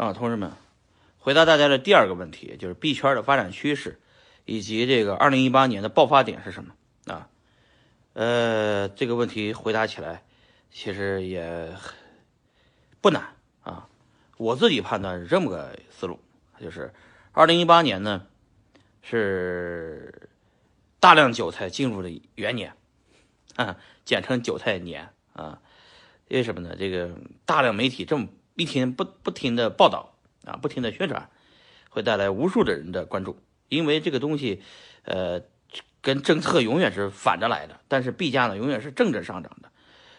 啊，同志们，回答大家的第二个问题就是币圈的发展趋势，以及这个二零一八年的爆发点是什么啊？呃，这个问题回答起来其实也不难啊。我自己判断是这么个思路，就是二零一八年呢是大量韭菜进入的元年，啊，简称韭菜年啊。为什么呢？这个大量媒体这么。一天不不停的报道啊，不停的宣传，会带来无数的人的关注。因为这个东西，呃，跟政策永远是反着来的。但是币价呢，永远是正着上涨的。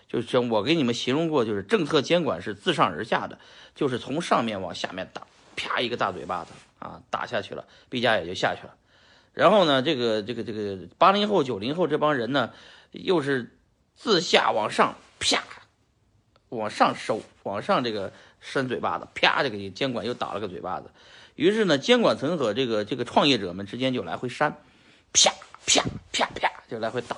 就是我给你们形容过，就是政策监管是自上而下的，就是从上面往下面打，啪一个大嘴巴子啊，打下去了，币价也就下去了。然后呢，这个这个这个八零后、九零后这帮人呢，又是自下往上啪往上收，往上这个。扇嘴巴子，啪就给监管又打了个嘴巴子，于是呢，监管层和这个这个创业者们之间就来回扇，啪啪啪啪就来回打，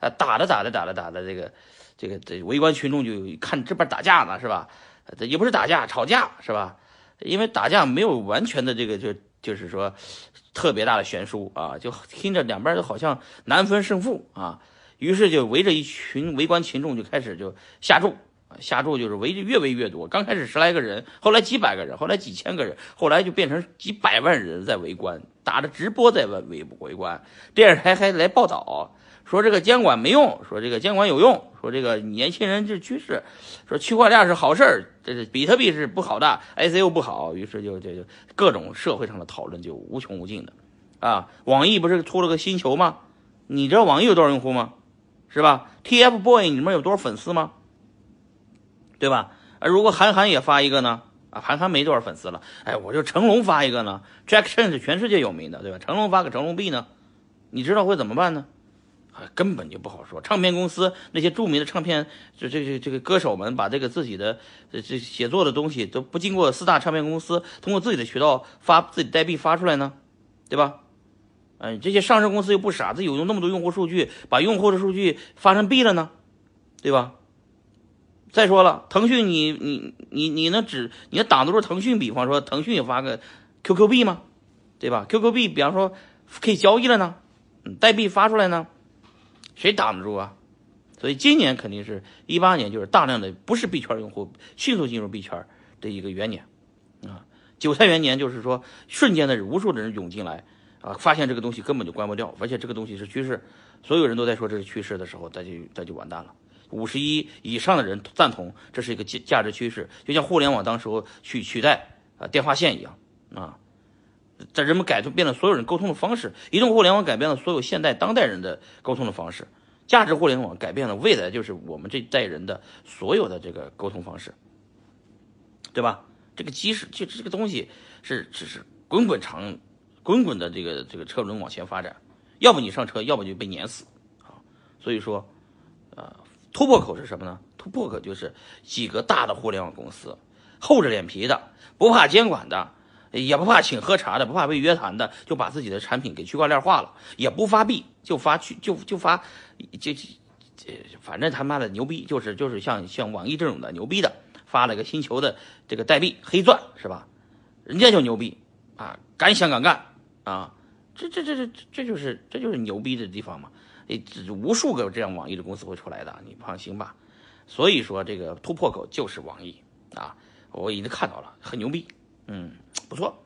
啊，打着打着打着打着，这个这个这围观群众就看这边打架呢，是吧？这也不是打架，吵架是吧？因为打架没有完全的这个就就是说特别大的悬殊啊，就听着两边都好像难分胜负啊，于是就围着一群围观群众就开始就下注。下注就是围越围越多，刚开始十来个人，后来几百个人，后来几千个人，后来就变成几百万人在围观，打着直播在围围围观，电视台还来报道说这个监管没用，说这个监管有用，说这个年轻人是趋势，说区块链是好事儿，这是比特币是不好的，ICO 不好，于是就就就各种社会上的讨论就无穷无尽的，啊，网易不是出了个星球吗？你知道网易有多少用户吗？是吧？TFBOY 里面有多少粉丝吗？对吧？啊，如果韩寒也发一个呢？啊，韩寒没多少粉丝了。哎，我就成龙发一个呢？Jack Chen 是全世界有名的，对吧？成龙发个成龙币呢？你知道会怎么办呢？啊，根本就不好说。唱片公司那些著名的唱片，这这这这个歌手们，把这个自己的这这写作的东西都不经过四大唱片公司，通过自己的渠道发自己代币发出来呢？对吧？哎，这些上市公司又不傻，子，有用那么多用户数据，把用户的数据发成币了呢？对吧？再说了，腾讯，你你你你能只你能挡得住腾讯？比方说，腾讯也发个 QQ 币吗？对吧？QQ 币，比方说可以交易了呢，代币发出来呢，谁挡得住啊？所以今年肯定是一八年，就是大量的不是币圈用户迅速进入币圈的一个元年啊，韭菜元年，就是说瞬间的无数的人涌进来啊，发现这个东西根本就关不掉，而且这个东西是趋势，所有人都在说这是趋势的时候，那就那就完蛋了。五十一以上的人赞同这是一个价价值趋势，就像互联网当时候取取代啊电话线一样啊，在人们改变了所有人沟通的方式，移动互联网改变了所有现代当代人的沟通的方式，价值互联网改变了未来就是我们这代人的所有的这个沟通方式，对吧？这个基石就这个东西是只是滚滚长滚滚的这个这个车轮往前发展，要不你上车，要不就被碾死啊，所以说啊。突破口是什么呢？突破口就是几个大的互联网公司，厚着脸皮的，不怕监管的，也不怕请喝茶的，不怕被约谈的，就把自己的产品给区块链化了，也不发币，就发去就就发，就就反正他妈的牛逼，就是就是像像网易这种的牛逼的，发了个星球的这个代币黑钻是吧？人家就牛逼啊，敢想敢干啊，这这这这这就是这就是牛逼的地方嘛。诶，无数个这样网易的公司会出来的，你放心吧。所以说，这个突破口就是网易啊，我已经看到了，很牛逼，嗯，不错。